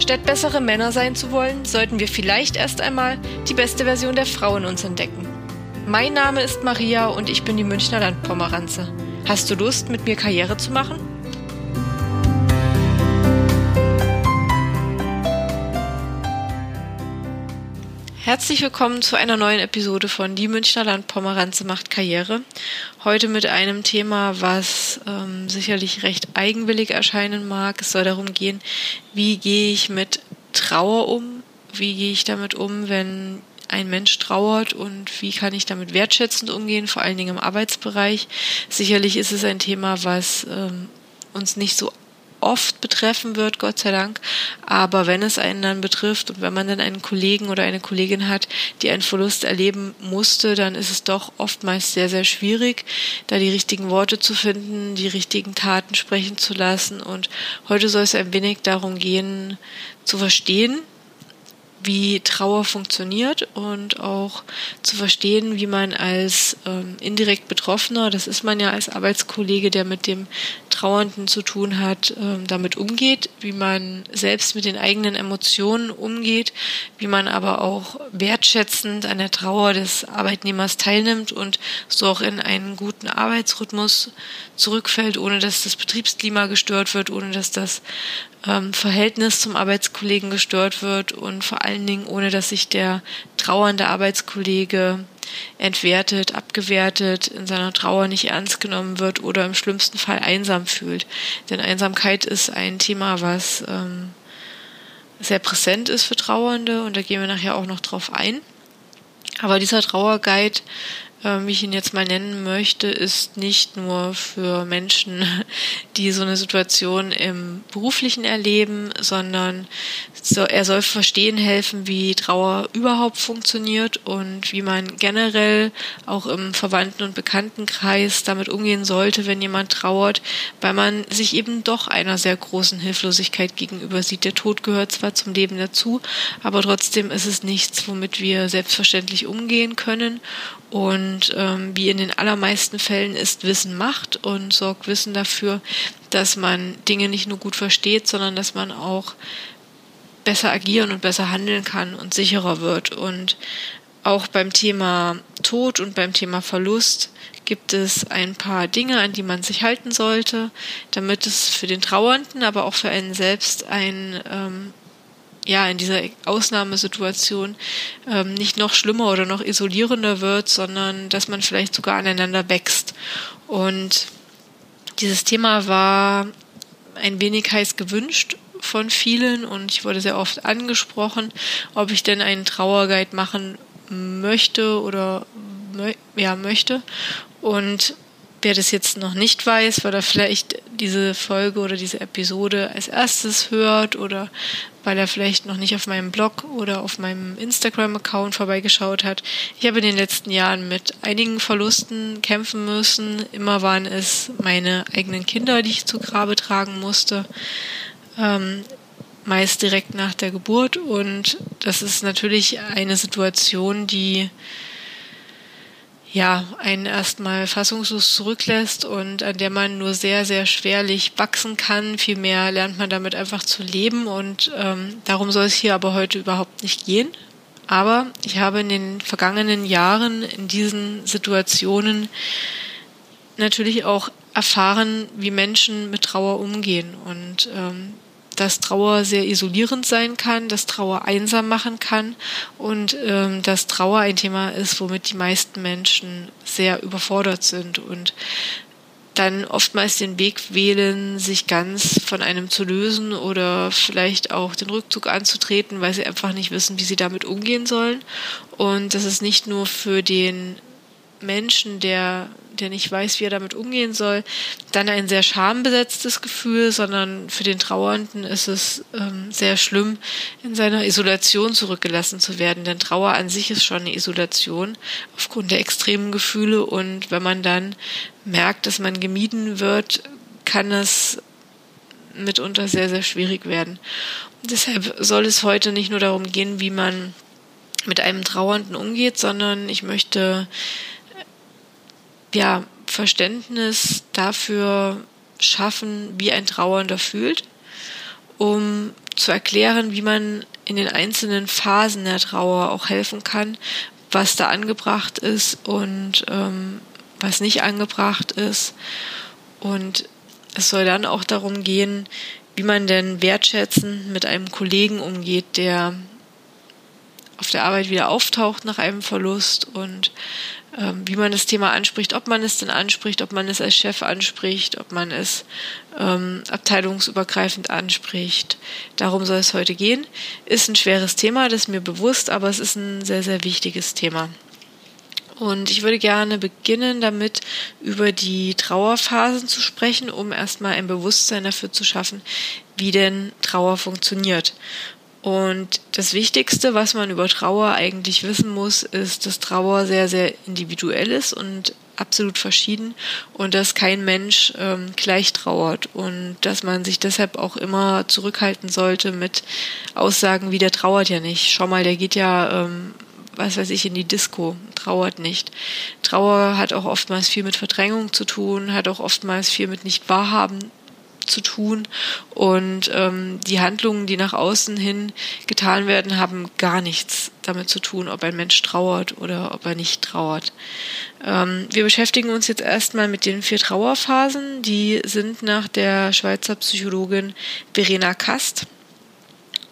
Statt bessere Männer sein zu wollen, sollten wir vielleicht erst einmal die beste Version der Frau in uns entdecken. Mein Name ist Maria und ich bin die Münchner Landpomeranze. Hast du Lust, mit mir Karriere zu machen? Herzlich willkommen zu einer neuen Episode von Die Münchner Landpomeranze macht Karriere. Heute mit einem Thema, was ähm, sicherlich recht eigenwillig erscheinen mag. Es soll darum gehen, wie gehe ich mit Trauer um? Wie gehe ich damit um, wenn ein Mensch trauert und wie kann ich damit wertschätzend umgehen, vor allen Dingen im Arbeitsbereich. Sicherlich ist es ein Thema, was ähm, uns nicht so oft betreffen wird, Gott sei Dank. Aber wenn es einen dann betrifft und wenn man dann einen Kollegen oder eine Kollegin hat, die einen Verlust erleben musste, dann ist es doch oftmals sehr, sehr schwierig, da die richtigen Worte zu finden, die richtigen Taten sprechen zu lassen. Und heute soll es ein wenig darum gehen, zu verstehen, wie Trauer funktioniert und auch zu verstehen, wie man als ähm, indirekt Betroffener, das ist man ja als Arbeitskollege, der mit dem Trauernden zu tun hat, ähm, damit umgeht, wie man selbst mit den eigenen Emotionen umgeht, wie man aber auch wertschätzend an der Trauer des Arbeitnehmers teilnimmt und so auch in einen guten Arbeitsrhythmus zurückfällt, ohne dass das Betriebsklima gestört wird, ohne dass das ähm, Verhältnis zum Arbeitskollegen gestört wird und vor allen Dingen ohne, dass sich der trauernde Arbeitskollege entwertet, abgewertet, in seiner Trauer nicht ernst genommen wird oder im schlimmsten Fall einsam fühlt. Denn Einsamkeit ist ein Thema, was ähm, sehr präsent ist für Trauernde und da gehen wir nachher auch noch drauf ein. Aber dieser Trauerguide äh, wie ich ihn jetzt mal nennen möchte, ist nicht nur für Menschen, die so eine Situation im beruflichen erleben, sondern er soll verstehen helfen, wie Trauer überhaupt funktioniert und wie man generell auch im Verwandten- und Bekanntenkreis damit umgehen sollte, wenn jemand trauert, weil man sich eben doch einer sehr großen Hilflosigkeit gegenüber sieht. Der Tod gehört zwar zum Leben dazu, aber trotzdem ist es nichts, womit wir selbstverständlich umgehen können und ähm, wie in den allermeisten Fällen ist Wissen Macht und sorgt Wissen dafür, dass man Dinge nicht nur gut versteht, sondern dass man auch besser agieren und besser handeln kann und sicherer wird. Und auch beim Thema Tod und beim Thema Verlust gibt es ein paar Dinge, an die man sich halten sollte, damit es für den Trauernden, aber auch für einen selbst ein ähm, ja, in dieser Ausnahmesituation ähm, nicht noch schlimmer oder noch isolierender wird, sondern dass man vielleicht sogar aneinander wächst. Und dieses Thema war ein wenig heiß gewünscht von vielen und ich wurde sehr oft angesprochen, ob ich denn einen Trauerguide machen möchte oder ja möchte. Und wer das jetzt noch nicht weiß, weil er vielleicht diese Folge oder diese Episode als erstes hört oder weil er vielleicht noch nicht auf meinem Blog oder auf meinem Instagram-Account vorbeigeschaut hat. Ich habe in den letzten Jahren mit einigen Verlusten kämpfen müssen. Immer waren es meine eigenen Kinder, die ich zu Grabe tragen musste. Ähm, meist direkt nach der Geburt. Und das ist natürlich eine Situation, die ja, einen erstmal fassungslos zurücklässt und an der man nur sehr, sehr schwerlich wachsen kann. Vielmehr lernt man damit einfach zu leben und ähm, darum soll es hier aber heute überhaupt nicht gehen. Aber ich habe in den vergangenen Jahren in diesen Situationen natürlich auch erfahren, wie Menschen mit Trauer umgehen und ähm, dass Trauer sehr isolierend sein kann, dass Trauer einsam machen kann und ähm, dass Trauer ein Thema ist, womit die meisten Menschen sehr überfordert sind und dann oftmals den Weg wählen, sich ganz von einem zu lösen oder vielleicht auch den Rückzug anzutreten, weil sie einfach nicht wissen, wie sie damit umgehen sollen. Und das ist nicht nur für den Menschen, der, der nicht weiß, wie er damit umgehen soll, dann ein sehr schambesetztes Gefühl, sondern für den Trauernden ist es ähm, sehr schlimm, in seiner Isolation zurückgelassen zu werden. Denn Trauer an sich ist schon eine Isolation aufgrund der extremen Gefühle. Und wenn man dann merkt, dass man gemieden wird, kann es mitunter sehr, sehr schwierig werden. Und deshalb soll es heute nicht nur darum gehen, wie man mit einem Trauernden umgeht, sondern ich möchte ja, Verständnis dafür schaffen, wie ein Trauernder fühlt, um zu erklären, wie man in den einzelnen Phasen der Trauer auch helfen kann, was da angebracht ist und ähm, was nicht angebracht ist. Und es soll dann auch darum gehen, wie man denn wertschätzend mit einem Kollegen umgeht, der auf der Arbeit wieder auftaucht nach einem Verlust und wie man das Thema anspricht, ob man es denn anspricht, ob man es als Chef anspricht, ob man es ähm, abteilungsübergreifend anspricht. Darum soll es heute gehen. Ist ein schweres Thema, das ist mir bewusst, aber es ist ein sehr, sehr wichtiges Thema. Und ich würde gerne beginnen damit, über die Trauerphasen zu sprechen, um erstmal ein Bewusstsein dafür zu schaffen, wie denn Trauer funktioniert. Und das Wichtigste, was man über Trauer eigentlich wissen muss, ist, dass Trauer sehr, sehr individuell ist und absolut verschieden und dass kein Mensch ähm, gleich trauert und dass man sich deshalb auch immer zurückhalten sollte mit Aussagen wie der trauert ja nicht. Schau mal, der geht ja, ähm, was weiß ich, in die Disco, trauert nicht. Trauer hat auch oftmals viel mit Verdrängung zu tun, hat auch oftmals viel mit nicht wahrhaben zu tun und ähm, die Handlungen, die nach außen hin getan werden, haben gar nichts damit zu tun, ob ein Mensch trauert oder ob er nicht trauert. Ähm, wir beschäftigen uns jetzt erstmal mit den vier Trauerphasen. Die sind nach der Schweizer Psychologin Verena Kast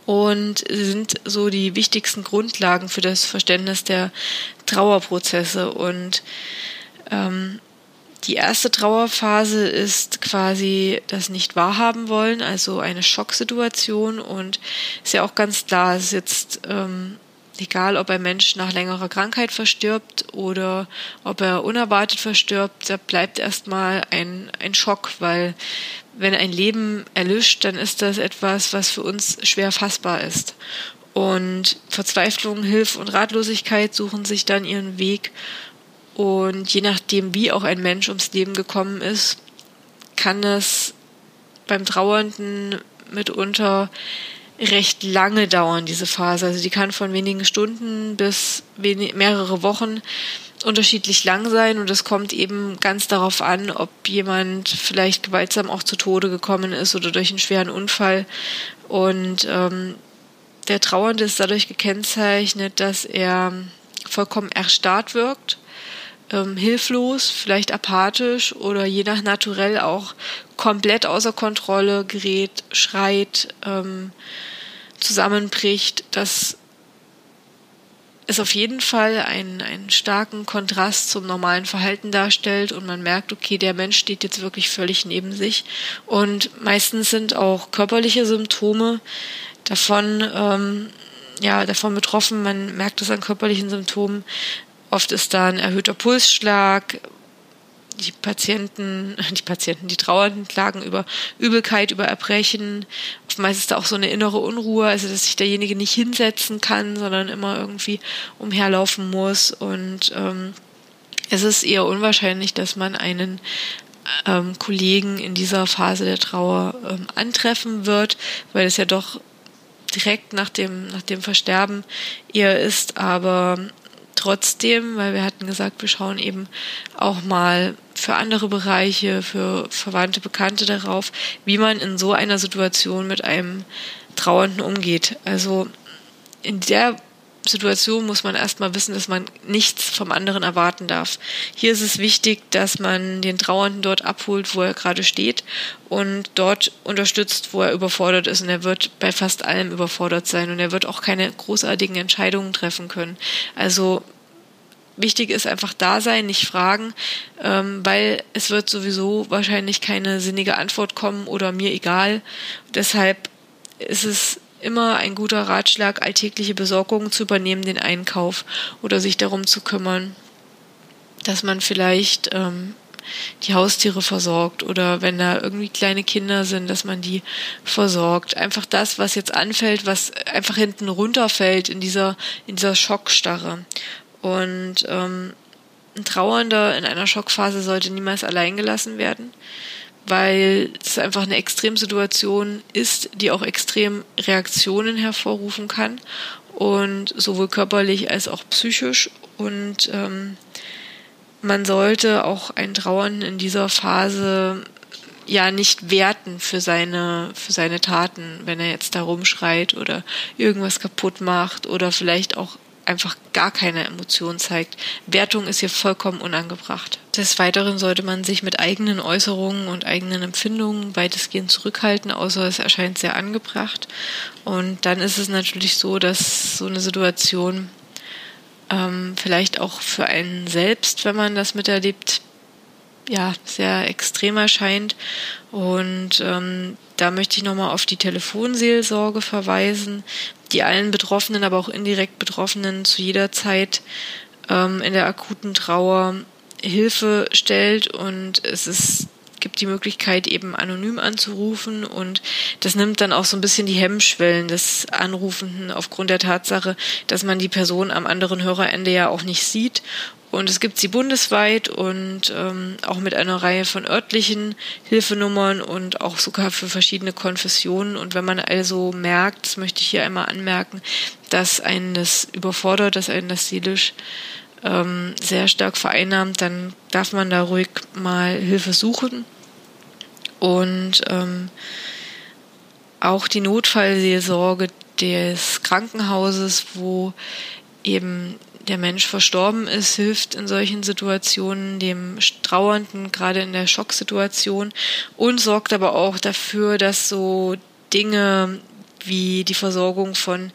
und sind so die wichtigsten Grundlagen für das Verständnis der Trauerprozesse und ähm, die erste Trauerphase ist quasi das nicht wahrhaben wollen, also eine Schocksituation und ist ja auch ganz klar, es ist jetzt ähm, egal, ob ein Mensch nach längerer Krankheit verstirbt oder ob er unerwartet verstirbt, da bleibt erstmal ein, ein Schock, weil wenn ein Leben erlischt, dann ist das etwas, was für uns schwer fassbar ist. Und Verzweiflung, Hilfe und Ratlosigkeit suchen sich dann ihren Weg und je nachdem, wie auch ein Mensch ums Leben gekommen ist, kann es beim Trauernden mitunter recht lange dauern, diese Phase. Also die kann von wenigen Stunden bis mehrere Wochen unterschiedlich lang sein und es kommt eben ganz darauf an, ob jemand vielleicht gewaltsam auch zu Tode gekommen ist oder durch einen schweren Unfall. Und ähm, der Trauernde ist dadurch gekennzeichnet, dass er vollkommen erstarrt wirkt ähm, hilflos, vielleicht apathisch oder je nach Naturell auch komplett außer Kontrolle gerät, schreit, ähm, zusammenbricht, dass es auf jeden Fall einen, einen starken Kontrast zum normalen Verhalten darstellt und man merkt, okay, der Mensch steht jetzt wirklich völlig neben sich. Und meistens sind auch körperliche Symptome davon, ähm, ja, davon betroffen. Man merkt es an körperlichen Symptomen, Oft ist da ein erhöhter Pulsschlag. Die Patienten, die Patienten, die Trauernden klagen über Übelkeit, über Erbrechen. Oftmals ist da auch so eine innere Unruhe, also dass sich derjenige nicht hinsetzen kann, sondern immer irgendwie umherlaufen muss. Und ähm, es ist eher unwahrscheinlich, dass man einen ähm, Kollegen in dieser Phase der Trauer ähm, antreffen wird, weil es ja doch direkt nach dem, nach dem Versterben eher ist, aber trotzdem, weil wir hatten gesagt, wir schauen eben auch mal für andere Bereiche, für Verwandte, Bekannte darauf, wie man in so einer Situation mit einem Trauernden umgeht. Also in der Situation muss man erstmal wissen, dass man nichts vom anderen erwarten darf. Hier ist es wichtig, dass man den Trauernden dort abholt, wo er gerade steht und dort unterstützt, wo er überfordert ist. Und er wird bei fast allem überfordert sein und er wird auch keine großartigen Entscheidungen treffen können. Also wichtig ist einfach da sein, nicht fragen, ähm, weil es wird sowieso wahrscheinlich keine sinnige Antwort kommen oder mir egal. Deshalb ist es immer ein guter Ratschlag, alltägliche Besorgungen zu übernehmen, den Einkauf oder sich darum zu kümmern, dass man vielleicht ähm, die Haustiere versorgt oder wenn da irgendwie kleine Kinder sind, dass man die versorgt. Einfach das, was jetzt anfällt, was einfach hinten runterfällt in dieser, in dieser Schockstarre. Und ähm, ein Trauernder in einer Schockphase sollte niemals allein gelassen werden, weil es einfach eine Extremsituation ist, die auch extrem Reaktionen hervorrufen kann und sowohl körperlich als auch psychisch. Und ähm, man sollte auch einen Trauernden in dieser Phase ja nicht werten für seine, für seine Taten, wenn er jetzt da rumschreit oder irgendwas kaputt macht oder vielleicht auch einfach gar keine Emotion zeigt. Wertung ist hier vollkommen unangebracht. Des Weiteren sollte man sich mit eigenen Äußerungen und eigenen Empfindungen weitestgehend zurückhalten, außer es erscheint sehr angebracht. Und dann ist es natürlich so, dass so eine Situation ähm, vielleicht auch für einen selbst, wenn man das miterlebt, ja, sehr extrem erscheint. Und ähm, da möchte ich nochmal auf die Telefonseelsorge verweisen, die allen Betroffenen, aber auch indirekt Betroffenen zu jeder Zeit ähm, in der akuten Trauer Hilfe stellt und es ist gibt die Möglichkeit, eben anonym anzurufen und das nimmt dann auch so ein bisschen die Hemmschwellen des Anrufenden aufgrund der Tatsache, dass man die Person am anderen Hörerende ja auch nicht sieht. Und es gibt sie bundesweit und ähm, auch mit einer Reihe von örtlichen Hilfenummern und auch sogar für verschiedene Konfessionen. Und wenn man also merkt, das möchte ich hier einmal anmerken, dass einen das überfordert, dass einen das seelisch ähm, sehr stark vereinnahmt, dann darf man da ruhig mal Hilfe suchen. Und ähm, auch die Notfallseelsorge des Krankenhauses, wo eben der Mensch verstorben ist, hilft in solchen Situationen dem Trauernden, gerade in der Schocksituation, und sorgt aber auch dafür, dass so Dinge wie die Versorgung von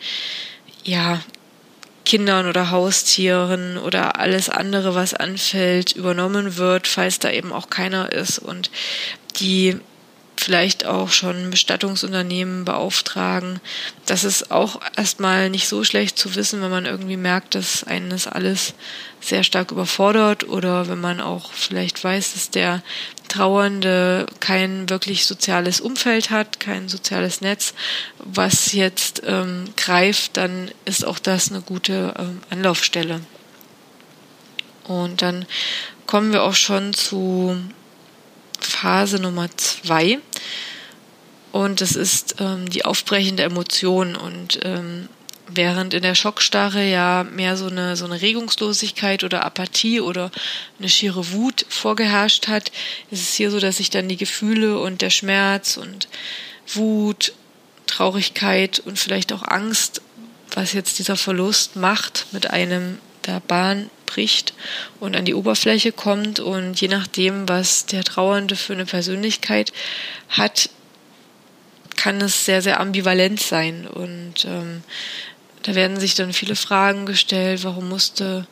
ja, Kindern oder Haustieren oder alles andere, was anfällt, übernommen wird, falls da eben auch keiner ist. Und die vielleicht auch schon Bestattungsunternehmen beauftragen. Das ist auch erstmal nicht so schlecht zu wissen, wenn man irgendwie merkt, dass einen das alles sehr stark überfordert oder wenn man auch vielleicht weiß, dass der Trauernde kein wirklich soziales Umfeld hat, kein soziales Netz, was jetzt ähm, greift, dann ist auch das eine gute ähm, Anlaufstelle. Und dann kommen wir auch schon zu Phase Nummer zwei. Und das ist ähm, die aufbrechende Emotion. Und ähm, während in der Schockstarre ja mehr so eine, so eine Regungslosigkeit oder Apathie oder eine schiere Wut vorgeherrscht hat, ist es hier so, dass sich dann die Gefühle und der Schmerz und Wut, Traurigkeit und vielleicht auch Angst, was jetzt dieser Verlust macht, mit einem der Bahn bricht und an die Oberfläche kommt. Und je nachdem, was der Trauernde für eine Persönlichkeit hat, kann es sehr, sehr ambivalent sein. Und ähm, da werden sich dann viele Fragen gestellt, warum musste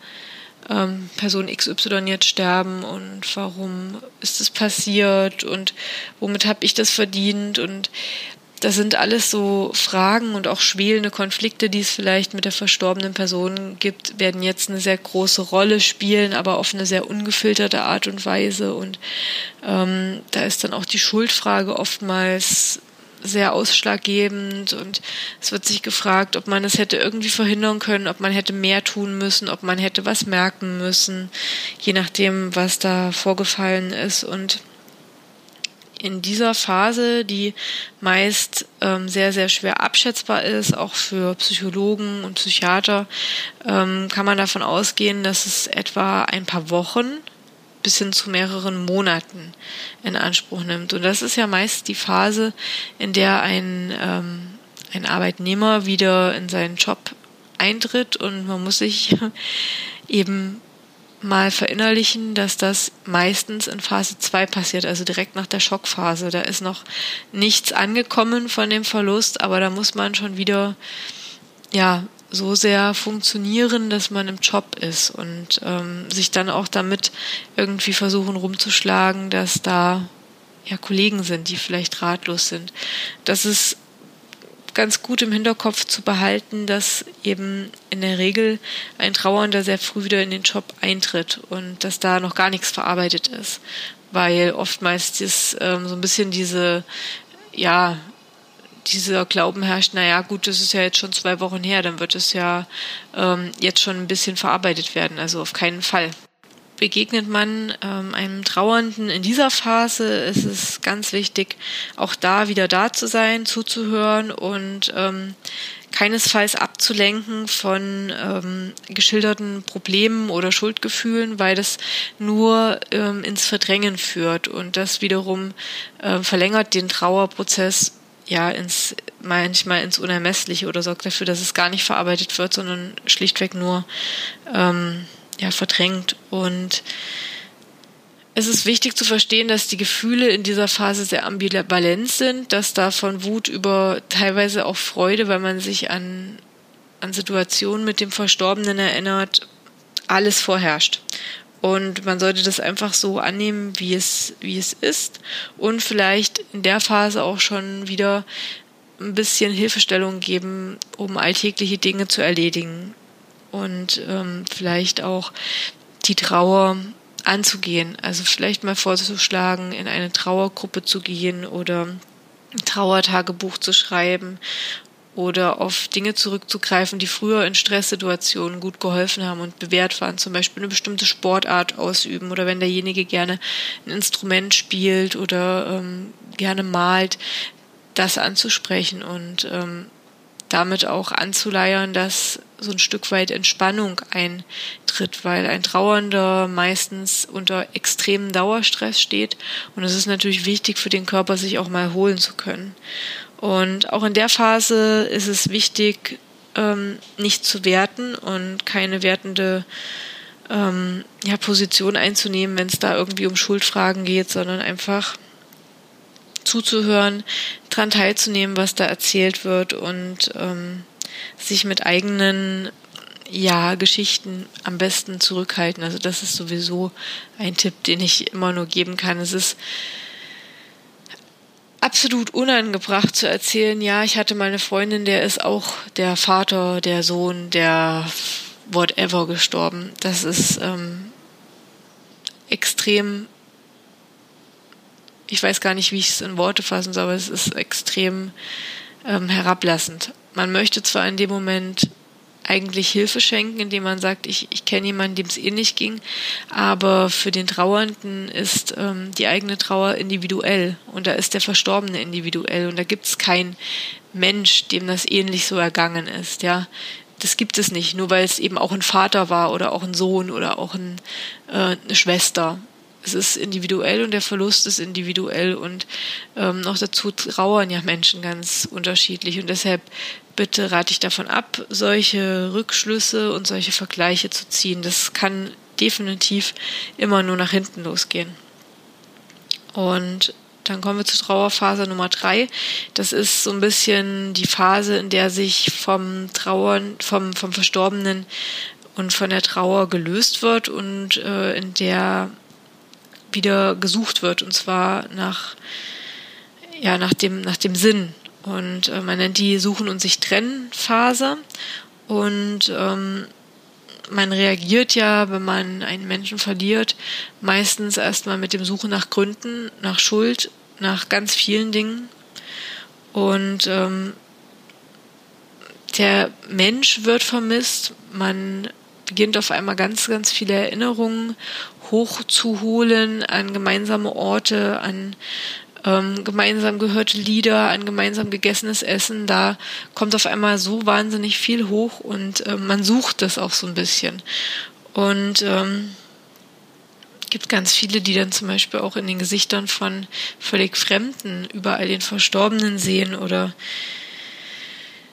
ähm, Person XY jetzt sterben und warum ist es passiert und womit habe ich das verdient und das sind alles so Fragen und auch schwelende Konflikte, die es vielleicht mit der verstorbenen Person gibt, werden jetzt eine sehr große Rolle spielen, aber auf eine sehr ungefilterte Art und Weise. Und ähm, da ist dann auch die Schuldfrage oftmals sehr ausschlaggebend und es wird sich gefragt, ob man es hätte irgendwie verhindern können, ob man hätte mehr tun müssen, ob man hätte was merken müssen, je nachdem, was da vorgefallen ist und in dieser Phase, die meist ähm, sehr, sehr schwer abschätzbar ist, auch für Psychologen und Psychiater, ähm, kann man davon ausgehen, dass es etwa ein paar Wochen bis hin zu mehreren Monaten in Anspruch nimmt. Und das ist ja meist die Phase, in der ein, ähm, ein Arbeitnehmer wieder in seinen Job eintritt und man muss sich eben mal verinnerlichen, dass das meistens in Phase 2 passiert, also direkt nach der Schockphase. Da ist noch nichts angekommen von dem Verlust, aber da muss man schon wieder ja so sehr funktionieren, dass man im Job ist und ähm, sich dann auch damit irgendwie versuchen rumzuschlagen, dass da ja Kollegen sind, die vielleicht ratlos sind. Das ist ganz gut im Hinterkopf zu behalten, dass eben in der Regel ein Trauernder sehr früh wieder in den Job eintritt und dass da noch gar nichts verarbeitet ist. Weil oftmals ist ähm, so ein bisschen diese, ja, dieser Glauben herrscht, naja, gut, das ist ja jetzt schon zwei Wochen her, dann wird es ja ähm, jetzt schon ein bisschen verarbeitet werden. Also auf keinen Fall begegnet man ähm, einem Trauernden in dieser Phase, ist es ganz wichtig, auch da wieder da zu sein, zuzuhören und ähm, keinesfalls abzulenken von ähm, geschilderten Problemen oder Schuldgefühlen, weil das nur ähm, ins Verdrängen führt und das wiederum äh, verlängert den Trauerprozess ja ins manchmal ins Unermessliche oder sorgt dafür, dass es gar nicht verarbeitet wird, sondern schlichtweg nur ähm, ja, verdrängt. Und es ist wichtig zu verstehen, dass die Gefühle in dieser Phase sehr ambivalent sind, dass da von Wut über teilweise auch Freude, weil man sich an, an Situationen mit dem Verstorbenen erinnert, alles vorherrscht. Und man sollte das einfach so annehmen, wie es, wie es ist. Und vielleicht in der Phase auch schon wieder ein bisschen Hilfestellung geben, um alltägliche Dinge zu erledigen und ähm, vielleicht auch die Trauer anzugehen. Also vielleicht mal vorzuschlagen, in eine Trauergruppe zu gehen oder ein Trauertagebuch zu schreiben oder auf Dinge zurückzugreifen, die früher in Stresssituationen gut geholfen haben und bewährt waren, zum Beispiel eine bestimmte Sportart ausüben oder wenn derjenige gerne ein Instrument spielt oder ähm, gerne malt, das anzusprechen und ähm, damit auch anzuleiern, dass so ein Stück weit Entspannung eintritt, weil ein Trauernder meistens unter extremem Dauerstress steht und es ist natürlich wichtig für den Körper, sich auch mal erholen zu können. Und auch in der Phase ist es wichtig, ähm, nicht zu werten und keine wertende ähm, ja, Position einzunehmen, wenn es da irgendwie um Schuldfragen geht, sondern einfach zuzuhören, dran teilzunehmen, was da erzählt wird und ähm, sich mit eigenen ja, Geschichten am besten zurückhalten. Also das ist sowieso ein Tipp, den ich immer nur geben kann. Es ist absolut unangebracht zu erzählen, ja, ich hatte meine Freundin, der ist auch der Vater, der Sohn, der whatever gestorben. Das ist ähm, extrem ich weiß gar nicht, wie ich es in Worte fassen soll, aber es ist extrem ähm, herablassend. Man möchte zwar in dem Moment eigentlich Hilfe schenken, indem man sagt, ich, ich kenne jemanden, dem es ähnlich ging, aber für den Trauernden ist ähm, die eigene Trauer individuell und da ist der Verstorbene individuell und da gibt es keinen Mensch, dem das ähnlich so ergangen ist, ja. Das gibt es nicht, nur weil es eben auch ein Vater war oder auch ein Sohn oder auch ein, äh, eine Schwester es ist individuell und der Verlust ist individuell und ähm, noch dazu trauern ja Menschen ganz unterschiedlich und deshalb bitte rate ich davon ab, solche Rückschlüsse und solche Vergleiche zu ziehen. Das kann definitiv immer nur nach hinten losgehen. Und dann kommen wir zur Trauerphase Nummer drei. Das ist so ein bisschen die Phase, in der sich vom Trauern, vom, vom Verstorbenen und von der Trauer gelöst wird und äh, in der wieder gesucht wird und zwar nach ja nach dem nach dem Sinn und äh, man nennt die Suchen und sich trennen Phase und ähm, man reagiert ja, wenn man einen Menschen verliert, meistens erstmal mit dem Suchen nach Gründen, nach Schuld, nach ganz vielen Dingen. Und ähm, der Mensch wird vermisst. Man beginnt auf einmal ganz, ganz viele Erinnerungen hochzuholen an gemeinsame Orte, an ähm, gemeinsam gehörte Lieder, an gemeinsam gegessenes Essen. Da kommt auf einmal so wahnsinnig viel hoch und äh, man sucht das auch so ein bisschen. Und ähm, gibt ganz viele, die dann zum Beispiel auch in den Gesichtern von völlig Fremden überall den Verstorbenen sehen oder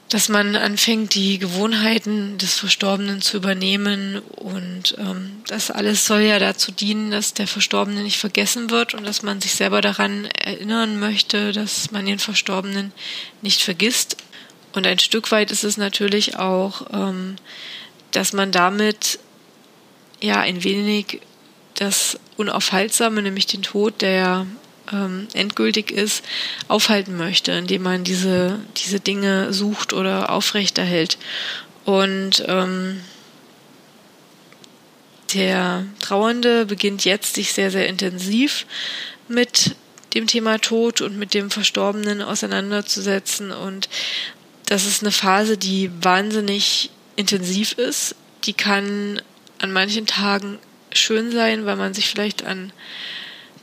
dass man anfängt, die Gewohnheiten des Verstorbenen zu übernehmen. Und ähm, das alles soll ja dazu dienen, dass der Verstorbene nicht vergessen wird und dass man sich selber daran erinnern möchte, dass man den Verstorbenen nicht vergisst. Und ein Stück weit ist es natürlich auch, ähm, dass man damit ja ein wenig das Unaufhaltsame, nämlich den Tod, der ähm, endgültig ist, aufhalten möchte, indem man diese, diese Dinge sucht oder aufrechterhält. Und ähm, der Trauernde beginnt jetzt sich sehr, sehr intensiv mit dem Thema Tod und mit dem Verstorbenen auseinanderzusetzen. Und das ist eine Phase, die wahnsinnig intensiv ist. Die kann an manchen Tagen schön sein, weil man sich vielleicht an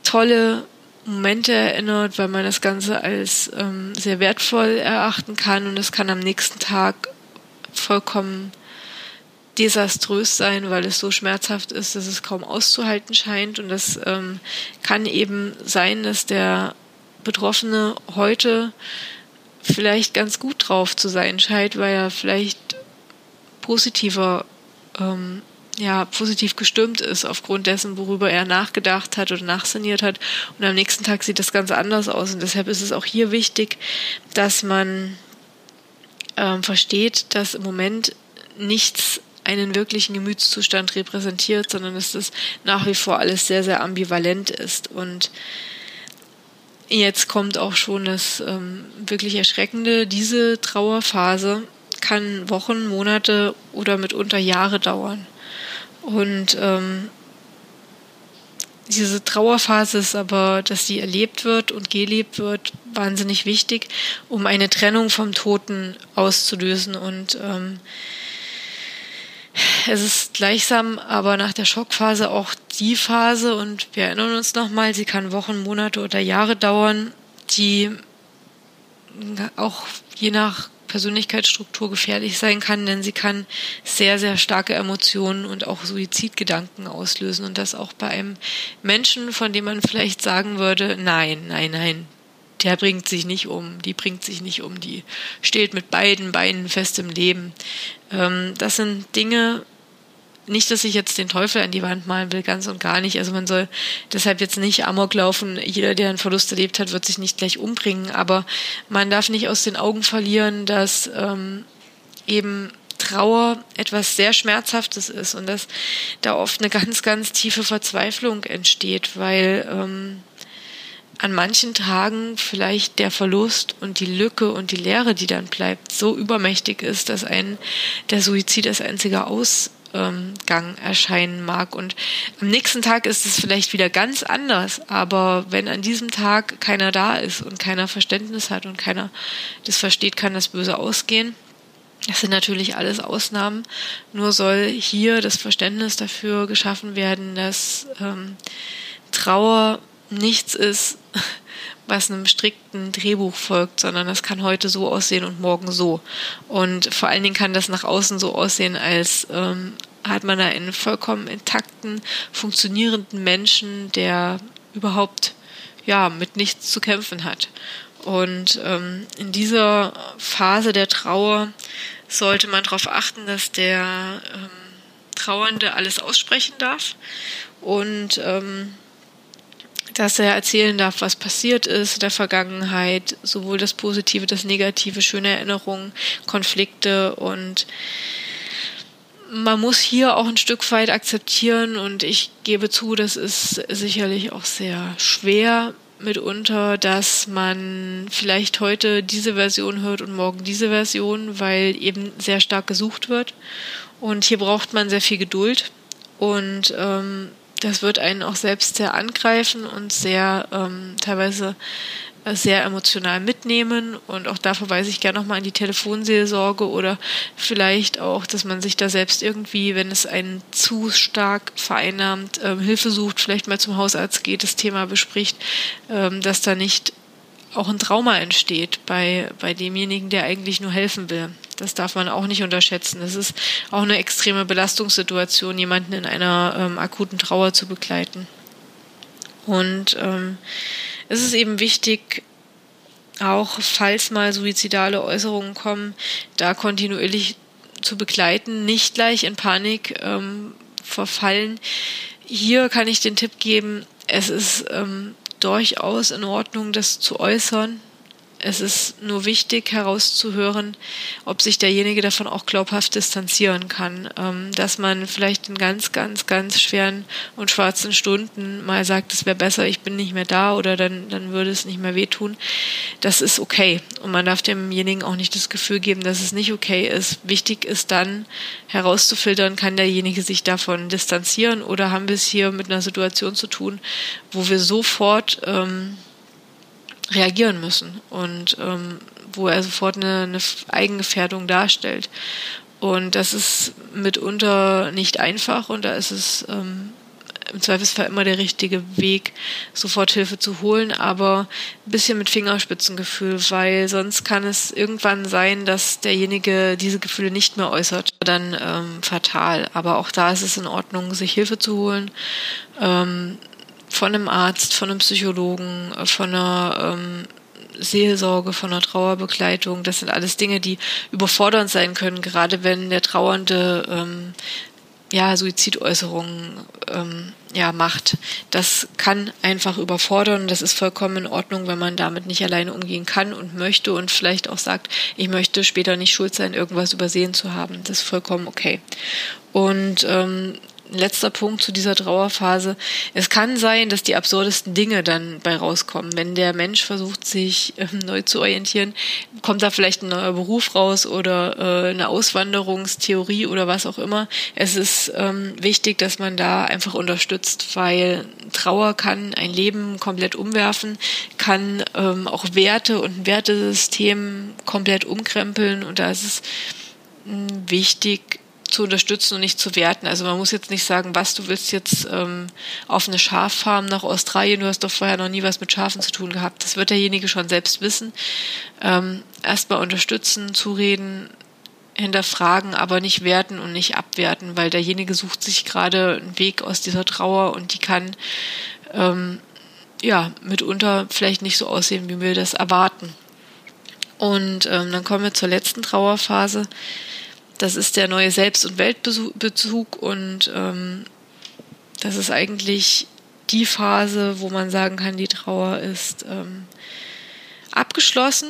tolle Momente erinnert, weil man das Ganze als ähm, sehr wertvoll erachten kann und es kann am nächsten Tag vollkommen desaströs sein, weil es so schmerzhaft ist, dass es kaum auszuhalten scheint. Und das ähm, kann eben sein, dass der Betroffene heute vielleicht ganz gut drauf zu sein scheint, weil er vielleicht positiver ähm, ja, positiv gestimmt ist aufgrund dessen, worüber er nachgedacht hat oder nachsaniert hat. Und am nächsten Tag sieht das ganz anders aus. Und deshalb ist es auch hier wichtig, dass man ähm, versteht, dass im Moment nichts einen wirklichen Gemütszustand repräsentiert, sondern dass das nach wie vor alles sehr, sehr ambivalent ist. Und jetzt kommt auch schon das ähm, wirklich Erschreckende. Diese Trauerphase kann Wochen, Monate oder mitunter Jahre dauern. Und ähm, diese Trauerphase ist aber, dass sie erlebt wird und gelebt wird, wahnsinnig wichtig, um eine Trennung vom Toten auszulösen. Und ähm, es ist gleichsam aber nach der Schockphase auch die Phase, und wir erinnern uns nochmal, sie kann Wochen, Monate oder Jahre dauern, die auch je nach Persönlichkeitsstruktur gefährlich sein kann, denn sie kann sehr, sehr starke Emotionen und auch Suizidgedanken auslösen. Und das auch bei einem Menschen, von dem man vielleicht sagen würde, nein, nein, nein, der bringt sich nicht um, die bringt sich nicht um, die steht mit beiden Beinen fest im Leben. Ähm, das sind Dinge, nicht, dass ich jetzt den Teufel an die Wand malen will, ganz und gar nicht. Also man soll deshalb jetzt nicht Amok laufen. Jeder, der einen Verlust erlebt hat, wird sich nicht gleich umbringen. Aber man darf nicht aus den Augen verlieren, dass ähm, eben Trauer etwas sehr Schmerzhaftes ist und dass da oft eine ganz, ganz tiefe Verzweiflung entsteht, weil ähm, an manchen Tagen vielleicht der Verlust und die Lücke und die Leere, die dann bleibt, so übermächtig ist, dass ein der Suizid als einziger Aus ähm, Gang erscheinen mag. Und am nächsten Tag ist es vielleicht wieder ganz anders. Aber wenn an diesem Tag keiner da ist und keiner Verständnis hat und keiner das versteht, kann das böse ausgehen. Das sind natürlich alles Ausnahmen. Nur soll hier das Verständnis dafür geschaffen werden, dass ähm, Trauer nichts ist, was einem strikten Drehbuch folgt, sondern das kann heute so aussehen und morgen so. Und vor allen Dingen kann das nach außen so aussehen, als ähm, hat man da einen vollkommen intakten, funktionierenden Menschen, der überhaupt ja mit nichts zu kämpfen hat. Und ähm, in dieser Phase der Trauer sollte man darauf achten, dass der ähm, Trauernde alles aussprechen darf und ähm, dass er erzählen darf, was passiert ist in der Vergangenheit, sowohl das Positive, das Negative, schöne Erinnerungen, Konflikte. Und man muss hier auch ein Stück weit akzeptieren. Und ich gebe zu, das ist sicherlich auch sehr schwer mitunter, dass man vielleicht heute diese Version hört und morgen diese Version, weil eben sehr stark gesucht wird. Und hier braucht man sehr viel Geduld. Und ähm, das wird einen auch selbst sehr angreifen und sehr ähm, teilweise äh, sehr emotional mitnehmen. Und auch da verweise ich gerne nochmal an die Telefonseelsorge oder vielleicht auch, dass man sich da selbst irgendwie, wenn es einen zu stark vereinnahmt, ähm, Hilfe sucht, vielleicht mal zum Hausarzt geht, das Thema bespricht, ähm, dass da nicht auch ein Trauma entsteht bei, bei demjenigen, der eigentlich nur helfen will. Das darf man auch nicht unterschätzen. Das ist auch eine extreme Belastungssituation, jemanden in einer ähm, akuten Trauer zu begleiten. Und ähm, es ist eben wichtig, auch falls mal suizidale Äußerungen kommen, da kontinuierlich zu begleiten, nicht gleich in Panik ähm, verfallen. Hier kann ich den Tipp geben, es ist ähm, durchaus in Ordnung, das zu äußern. Es ist nur wichtig herauszuhören, ob sich derjenige davon auch glaubhaft distanzieren kann. Ähm, dass man vielleicht in ganz, ganz, ganz schweren und schwarzen Stunden mal sagt, es wäre besser, ich bin nicht mehr da oder dann, dann würde es nicht mehr wehtun. Das ist okay. Und man darf demjenigen auch nicht das Gefühl geben, dass es nicht okay ist. Wichtig ist dann herauszufiltern, kann derjenige sich davon distanzieren oder haben wir es hier mit einer Situation zu tun, wo wir sofort ähm, reagieren müssen und ähm, wo er sofort eine, eine Eigengefährdung darstellt. Und das ist mitunter nicht einfach und da ist es ähm, im Zweifelsfall immer der richtige Weg, sofort Hilfe zu holen, aber ein bisschen mit Fingerspitzengefühl, weil sonst kann es irgendwann sein, dass derjenige diese Gefühle nicht mehr äußert. Dann ähm, fatal. Aber auch da ist es in Ordnung, sich Hilfe zu holen. Ähm, von einem Arzt, von einem Psychologen, von einer ähm, Seelsorge, von einer Trauerbegleitung. Das sind alles Dinge, die überfordernd sein können, gerade wenn der Trauernde ähm, ja, Suizidäußerungen ähm, ja, macht. Das kann einfach überfordern. Das ist vollkommen in Ordnung, wenn man damit nicht alleine umgehen kann und möchte und vielleicht auch sagt, ich möchte später nicht schuld sein, irgendwas übersehen zu haben. Das ist vollkommen okay. Und ähm, letzter Punkt zu dieser Trauerphase. Es kann sein, dass die absurdesten Dinge dann bei rauskommen. Wenn der Mensch versucht, sich äh, neu zu orientieren, kommt da vielleicht ein neuer Beruf raus oder äh, eine Auswanderungstheorie oder was auch immer. Es ist ähm, wichtig, dass man da einfach unterstützt, weil Trauer kann ein Leben komplett umwerfen, kann ähm, auch Werte und ein Wertesystem komplett umkrempeln und da ist es hm, wichtig, zu unterstützen und nicht zu werten. Also man muss jetzt nicht sagen, was du willst jetzt ähm, auf eine Schaffarm nach Australien, du hast doch vorher noch nie was mit Schafen zu tun gehabt. Das wird derjenige schon selbst wissen. Ähm, Erstmal unterstützen, zureden, hinterfragen, aber nicht werten und nicht abwerten, weil derjenige sucht sich gerade einen Weg aus dieser Trauer und die kann ähm, ja mitunter vielleicht nicht so aussehen, wie wir das erwarten. Und ähm, dann kommen wir zur letzten Trauerphase. Das ist der neue Selbst- und Weltbezug und ähm, das ist eigentlich die Phase, wo man sagen kann, die Trauer ist ähm, abgeschlossen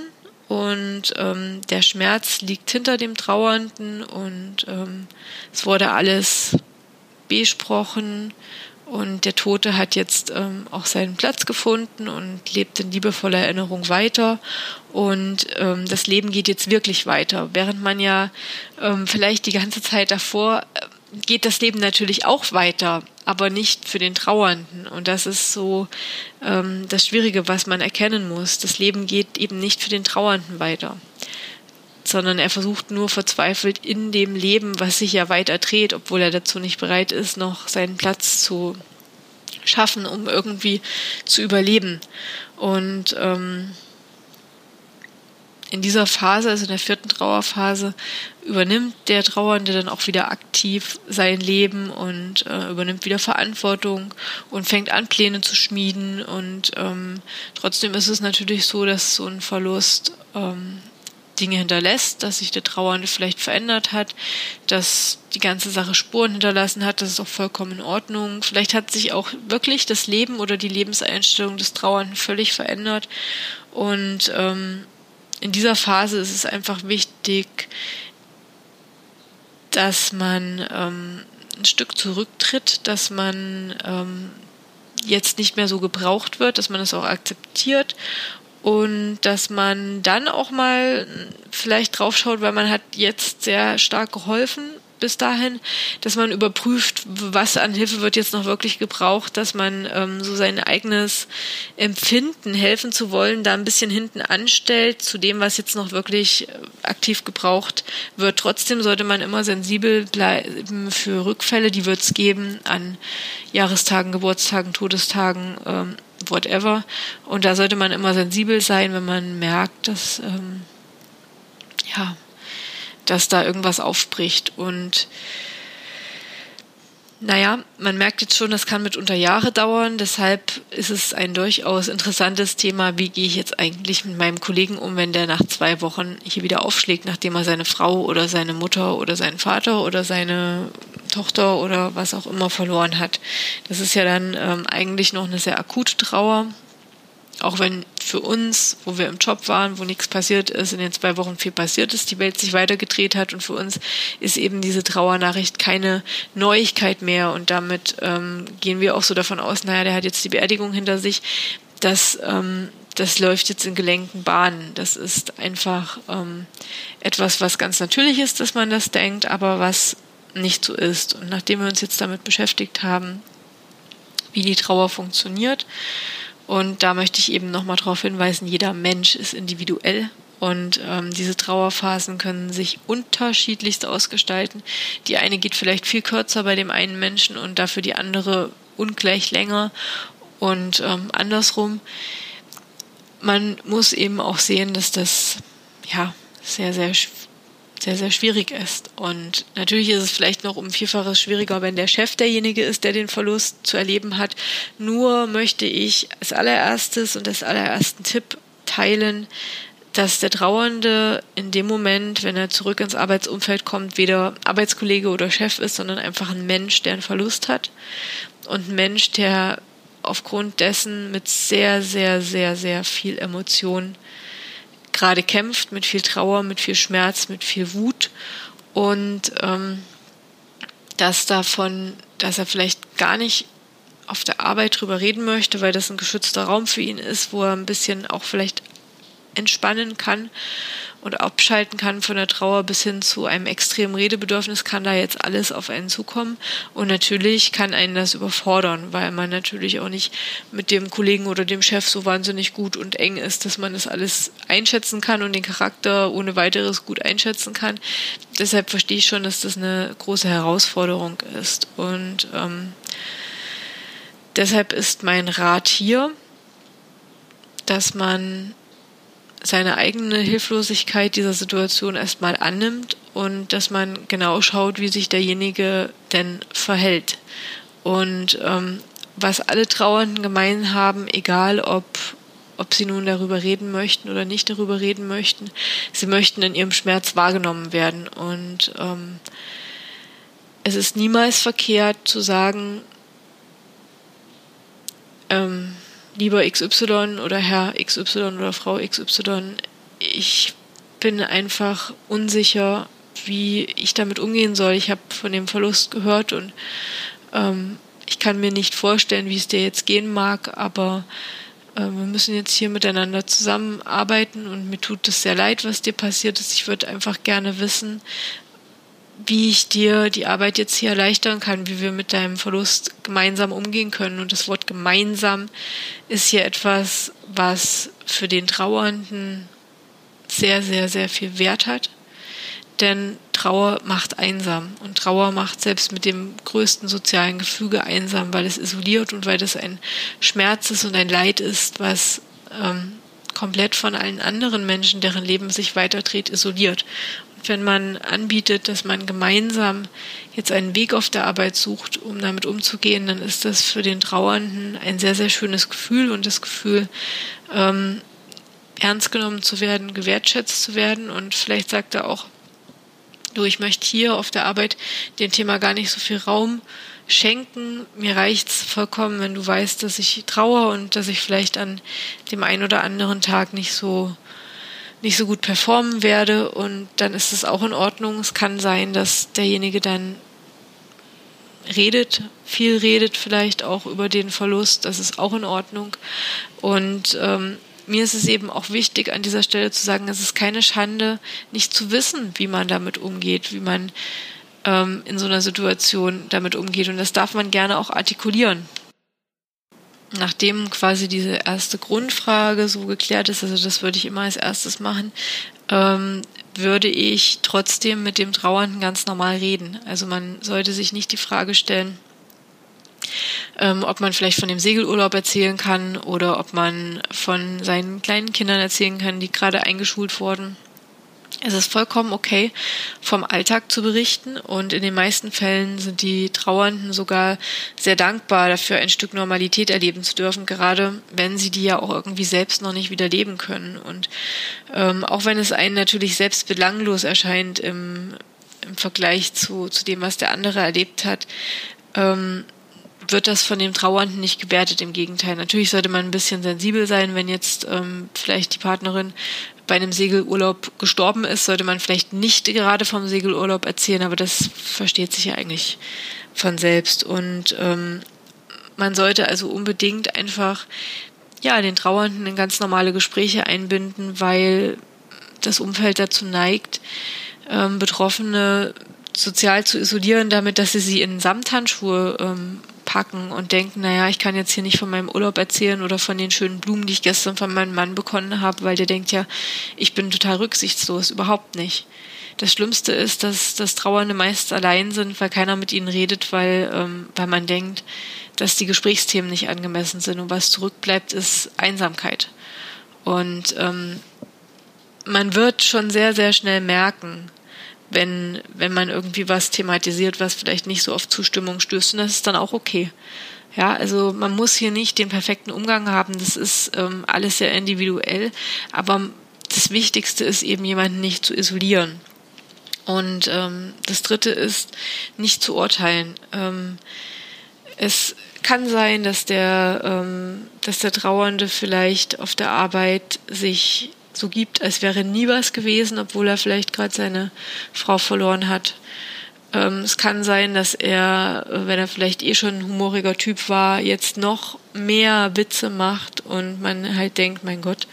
und ähm, der Schmerz liegt hinter dem Trauernden und ähm, es wurde alles besprochen und der Tote hat jetzt ähm, auch seinen Platz gefunden und lebt in liebevoller Erinnerung weiter. Und ähm, das Leben geht jetzt wirklich weiter. Während man ja ähm, vielleicht die ganze Zeit davor äh, geht das Leben natürlich auch weiter, aber nicht für den Trauernden. Und das ist so ähm, das Schwierige, was man erkennen muss. Das Leben geht eben nicht für den Trauernden weiter sondern er versucht nur verzweifelt in dem Leben, was sich ja weiter dreht, obwohl er dazu nicht bereit ist, noch seinen Platz zu schaffen, um irgendwie zu überleben. Und ähm, in dieser Phase, also in der vierten Trauerphase, übernimmt der Trauernde dann auch wieder aktiv sein Leben und äh, übernimmt wieder Verantwortung und fängt an, Pläne zu schmieden. Und ähm, trotzdem ist es natürlich so, dass so ein Verlust ähm, Dinge hinterlässt, dass sich der Trauernde vielleicht verändert hat, dass die ganze Sache Spuren hinterlassen hat, das ist auch vollkommen in Ordnung. Vielleicht hat sich auch wirklich das Leben oder die Lebenseinstellung des Trauernden völlig verändert. Und ähm, in dieser Phase ist es einfach wichtig, dass man ähm, ein Stück zurücktritt, dass man ähm, jetzt nicht mehr so gebraucht wird, dass man es auch akzeptiert und dass man dann auch mal vielleicht draufschaut, weil man hat jetzt sehr stark geholfen bis dahin, dass man überprüft, was an Hilfe wird jetzt noch wirklich gebraucht, dass man ähm, so sein eigenes Empfinden, helfen zu wollen, da ein bisschen hinten anstellt zu dem, was jetzt noch wirklich äh, aktiv gebraucht wird. Trotzdem sollte man immer sensibel bleiben für Rückfälle, die wird es geben an Jahrestagen, Geburtstagen, Todestagen, ähm, whatever. Und da sollte man immer sensibel sein, wenn man merkt, dass ähm, ja dass da irgendwas aufbricht. Und naja, man merkt jetzt schon, das kann mitunter Jahre dauern. Deshalb ist es ein durchaus interessantes Thema. Wie gehe ich jetzt eigentlich mit meinem Kollegen um, wenn der nach zwei Wochen hier wieder aufschlägt, nachdem er seine Frau oder seine Mutter oder seinen Vater oder seine Tochter oder was auch immer verloren hat? Das ist ja dann ähm, eigentlich noch eine sehr akute Trauer. Auch wenn für uns, wo wir im Job waren, wo nichts passiert ist, in den zwei Wochen viel passiert ist, die Welt sich weitergedreht hat und für uns ist eben diese Trauernachricht keine Neuigkeit mehr und damit ähm, gehen wir auch so davon aus, naja, der hat jetzt die Beerdigung hinter sich, dass ähm, das läuft jetzt in gelenken Bahnen. Das ist einfach ähm, etwas, was ganz natürlich ist, dass man das denkt, aber was nicht so ist. Und nachdem wir uns jetzt damit beschäftigt haben, wie die Trauer funktioniert, und da möchte ich eben nochmal darauf hinweisen, jeder Mensch ist individuell und ähm, diese Trauerphasen können sich unterschiedlichst ausgestalten. Die eine geht vielleicht viel kürzer bei dem einen Menschen und dafür die andere ungleich länger und ähm, andersrum. Man muss eben auch sehen, dass das ja sehr, sehr sehr, sehr schwierig ist. Und natürlich ist es vielleicht noch um Vielfaches schwieriger, wenn der Chef derjenige ist, der den Verlust zu erleben hat. Nur möchte ich als allererstes und als allerersten Tipp teilen, dass der Trauernde in dem Moment, wenn er zurück ins Arbeitsumfeld kommt, weder Arbeitskollege oder Chef ist, sondern einfach ein Mensch, der einen Verlust hat und ein Mensch, der aufgrund dessen mit sehr, sehr, sehr, sehr viel Emotion gerade kämpft, mit viel Trauer, mit viel Schmerz, mit viel Wut. Und ähm, dass davon, dass er vielleicht gar nicht auf der Arbeit drüber reden möchte, weil das ein geschützter Raum für ihn ist, wo er ein bisschen auch vielleicht entspannen kann und abschalten kann von der Trauer bis hin zu einem extremen Redebedürfnis, kann da jetzt alles auf einen zukommen. Und natürlich kann einen das überfordern, weil man natürlich auch nicht mit dem Kollegen oder dem Chef so wahnsinnig gut und eng ist, dass man das alles einschätzen kann und den Charakter ohne weiteres gut einschätzen kann. Deshalb verstehe ich schon, dass das eine große Herausforderung ist. Und ähm, deshalb ist mein Rat hier, dass man seine eigene Hilflosigkeit dieser Situation erstmal annimmt und dass man genau schaut, wie sich derjenige denn verhält. Und ähm, was alle Trauernden gemein haben, egal ob, ob sie nun darüber reden möchten oder nicht darüber reden möchten, sie möchten in ihrem Schmerz wahrgenommen werden. Und ähm, es ist niemals verkehrt zu sagen, ähm, lieber XY oder Herr XY oder Frau XY, ich bin einfach unsicher, wie ich damit umgehen soll. Ich habe von dem Verlust gehört und ähm, ich kann mir nicht vorstellen, wie es dir jetzt gehen mag, aber äh, wir müssen jetzt hier miteinander zusammenarbeiten und mir tut es sehr leid, was dir passiert ist. Ich würde einfach gerne wissen, wie ich dir die Arbeit jetzt hier erleichtern kann, wie wir mit deinem Verlust gemeinsam umgehen können. Und das Wort gemeinsam ist hier etwas, was für den Trauernden sehr, sehr, sehr viel Wert hat. Denn Trauer macht einsam und Trauer macht selbst mit dem größten sozialen Gefüge einsam, weil es isoliert und weil es ein Schmerz ist und ein Leid ist, was ähm, komplett von allen anderen Menschen, deren Leben sich weiterdreht, isoliert wenn man anbietet, dass man gemeinsam jetzt einen Weg auf der Arbeit sucht, um damit umzugehen, dann ist das für den Trauernden ein sehr, sehr schönes Gefühl und das Gefühl, ähm, ernst genommen zu werden, gewertschätzt zu werden und vielleicht sagt er auch, du, ich möchte hier auf der Arbeit dem Thema gar nicht so viel Raum schenken. Mir reicht's vollkommen, wenn du weißt, dass ich traue und dass ich vielleicht an dem einen oder anderen Tag nicht so nicht so gut performen werde und dann ist es auch in Ordnung. Es kann sein, dass derjenige dann redet, viel redet vielleicht auch über den Verlust, das ist auch in Ordnung. Und ähm, mir ist es eben auch wichtig, an dieser Stelle zu sagen, es ist keine Schande, nicht zu wissen, wie man damit umgeht, wie man ähm, in so einer Situation damit umgeht. Und das darf man gerne auch artikulieren nachdem quasi diese erste Grundfrage so geklärt ist, also das würde ich immer als erstes machen, ähm, würde ich trotzdem mit dem Trauernden ganz normal reden. Also man sollte sich nicht die Frage stellen, ähm, ob man vielleicht von dem Segelurlaub erzählen kann oder ob man von seinen kleinen Kindern erzählen kann, die gerade eingeschult wurden es ist vollkommen okay, vom Alltag zu berichten und in den meisten Fällen sind die Trauernden sogar sehr dankbar dafür, ein Stück Normalität erleben zu dürfen, gerade wenn sie die ja auch irgendwie selbst noch nicht wieder leben können. Und ähm, auch wenn es einen natürlich selbst belanglos erscheint im, im Vergleich zu, zu dem, was der andere erlebt hat, ähm, wird das von dem Trauernden nicht gewertet. Im Gegenteil. Natürlich sollte man ein bisschen sensibel sein, wenn jetzt ähm, vielleicht die Partnerin bei einem Segelurlaub gestorben ist, sollte man vielleicht nicht gerade vom Segelurlaub erzählen, aber das versteht sich ja eigentlich von selbst. Und ähm, man sollte also unbedingt einfach ja den Trauernden in ganz normale Gespräche einbinden, weil das Umfeld dazu neigt, ähm, Betroffene sozial zu isolieren, damit dass sie sie in Samthandschuhe ähm, packen und denken, naja, ich kann jetzt hier nicht von meinem Urlaub erzählen oder von den schönen Blumen, die ich gestern von meinem Mann bekommen habe, weil der denkt ja, ich bin total rücksichtslos, überhaupt nicht. Das Schlimmste ist, dass, dass Trauernde meist allein sind, weil keiner mit ihnen redet, weil, ähm, weil man denkt, dass die Gesprächsthemen nicht angemessen sind und was zurückbleibt, ist Einsamkeit. Und ähm, man wird schon sehr, sehr schnell merken, wenn, wenn man irgendwie was thematisiert, was vielleicht nicht so auf Zustimmung stößt. Und das ist dann auch okay. Ja, also man muss hier nicht den perfekten Umgang haben. Das ist ähm, alles sehr individuell. Aber das Wichtigste ist eben, jemanden nicht zu isolieren. Und ähm, das Dritte ist, nicht zu urteilen. Ähm, es kann sein, dass der, ähm, dass der Trauernde vielleicht auf der Arbeit sich so gibt, als wäre nie was gewesen, obwohl er vielleicht gerade seine Frau verloren hat. Ähm, es kann sein, dass er, wenn er vielleicht eh schon ein humoriger Typ war, jetzt noch mehr Witze macht und man halt denkt, mein Gott,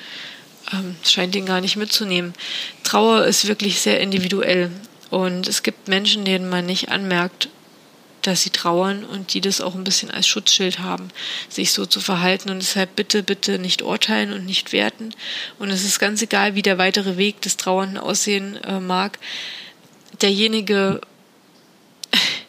ähm, scheint ihn gar nicht mitzunehmen. Trauer ist wirklich sehr individuell und es gibt Menschen, denen man nicht anmerkt, dass sie trauern und die das auch ein bisschen als Schutzschild haben, sich so zu verhalten. Und deshalb bitte, bitte nicht urteilen und nicht werten. Und es ist ganz egal, wie der weitere Weg des Trauernden aussehen äh, mag. Derjenige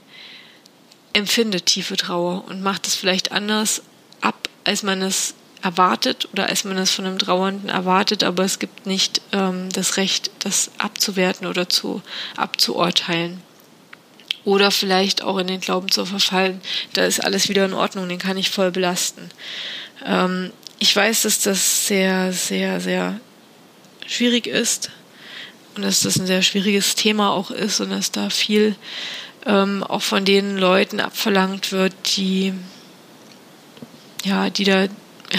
empfindet tiefe Trauer und macht es vielleicht anders ab, als man es erwartet oder als man es von einem Trauernden erwartet, aber es gibt nicht ähm, das Recht, das abzuwerten oder zu abzuurteilen oder vielleicht auch in den Glauben zu verfallen, da ist alles wieder in Ordnung, den kann ich voll belasten. Ähm, ich weiß, dass das sehr, sehr, sehr schwierig ist und dass das ein sehr schwieriges Thema auch ist und dass da viel ähm, auch von den Leuten abverlangt wird, die ja, die da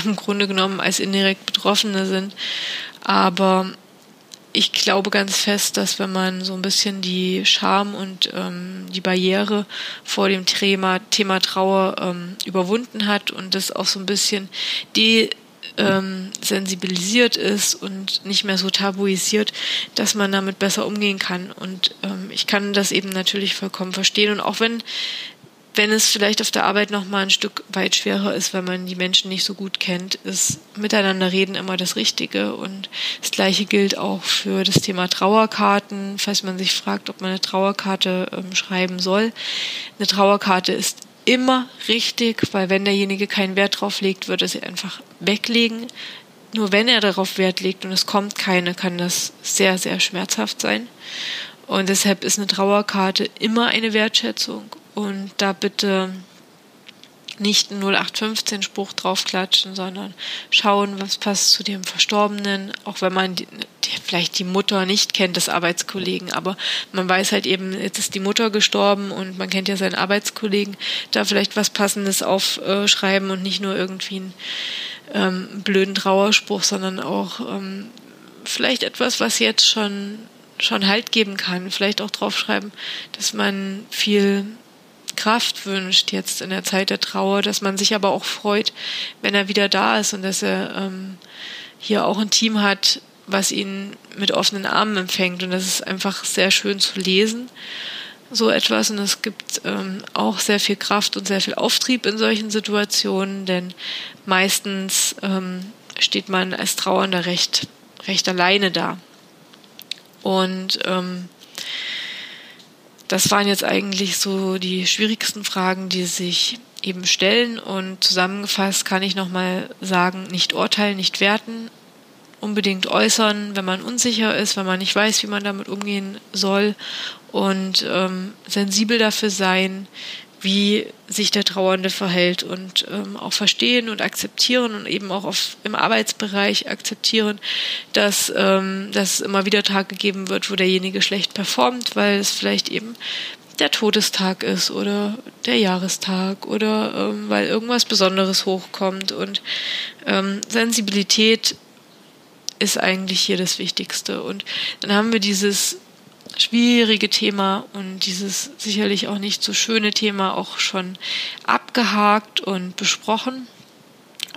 im Grunde genommen als indirekt Betroffene sind. Aber ich glaube ganz fest, dass wenn man so ein bisschen die Scham und ähm, die Barriere vor dem Thema, Thema Trauer ähm, überwunden hat und das auch so ein bisschen die ähm, sensibilisiert ist und nicht mehr so tabuisiert, dass man damit besser umgehen kann. Und ähm, ich kann das eben natürlich vollkommen verstehen. Und auch wenn wenn es vielleicht auf der Arbeit noch mal ein Stück weit schwerer ist, weil man die Menschen nicht so gut kennt, ist miteinander reden immer das Richtige. Und das Gleiche gilt auch für das Thema Trauerkarten, falls man sich fragt, ob man eine Trauerkarte ähm, schreiben soll. Eine Trauerkarte ist immer richtig, weil wenn derjenige keinen Wert drauf legt, würde er sie einfach weglegen. Nur wenn er darauf Wert legt und es kommt keine, kann das sehr, sehr schmerzhaft sein. Und deshalb ist eine Trauerkarte immer eine Wertschätzung. Und da bitte nicht einen 0815 Spruch draufklatschen, sondern schauen, was passt zu dem Verstorbenen, auch wenn man die, vielleicht die Mutter nicht kennt des Arbeitskollegen, aber man weiß halt eben, jetzt ist die Mutter gestorben und man kennt ja seinen Arbeitskollegen, da vielleicht was Passendes aufschreiben und nicht nur irgendwie einen ähm, blöden Trauerspruch, sondern auch ähm, vielleicht etwas, was jetzt schon schon Halt geben kann, vielleicht auch draufschreiben, dass man viel Kraft wünscht jetzt in der Zeit der Trauer, dass man sich aber auch freut, wenn er wieder da ist und dass er ähm, hier auch ein Team hat, was ihn mit offenen Armen empfängt. Und das ist einfach sehr schön zu lesen, so etwas. Und es gibt ähm, auch sehr viel Kraft und sehr viel Auftrieb in solchen Situationen, denn meistens ähm, steht man als Trauernder recht, recht alleine da. Und ähm, das waren jetzt eigentlich so die schwierigsten Fragen, die sich eben stellen. Und zusammengefasst kann ich nochmal sagen, nicht urteilen, nicht werten, unbedingt äußern, wenn man unsicher ist, wenn man nicht weiß, wie man damit umgehen soll und ähm, sensibel dafür sein, wie sich der Trauernde verhält und ähm, auch verstehen und akzeptieren und eben auch auf, im Arbeitsbereich akzeptieren, dass, ähm, dass es immer wieder Tage geben wird, wo derjenige schlecht performt, weil es vielleicht eben der Todestag ist oder der Jahrestag oder ähm, weil irgendwas Besonderes hochkommt. Und ähm, Sensibilität ist eigentlich hier das Wichtigste. Und dann haben wir dieses schwierige Thema und dieses sicherlich auch nicht so schöne Thema auch schon abgehakt und besprochen.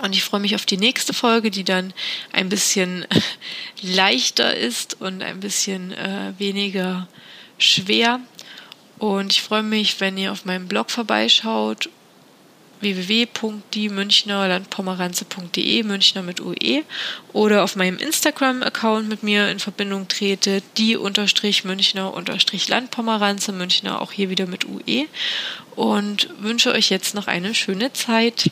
Und ich freue mich auf die nächste Folge, die dann ein bisschen leichter ist und ein bisschen äh, weniger schwer. Und ich freue mich, wenn ihr auf meinem Blog vorbeischaut www.diemünchnerlandpomeranze.de, Münchner mit UE, oder auf meinem Instagram-Account mit mir in Verbindung tretet, die unterstrich Münchner unterstrich Landpomeranze, Münchner auch hier wieder mit UE und wünsche euch jetzt noch eine schöne Zeit.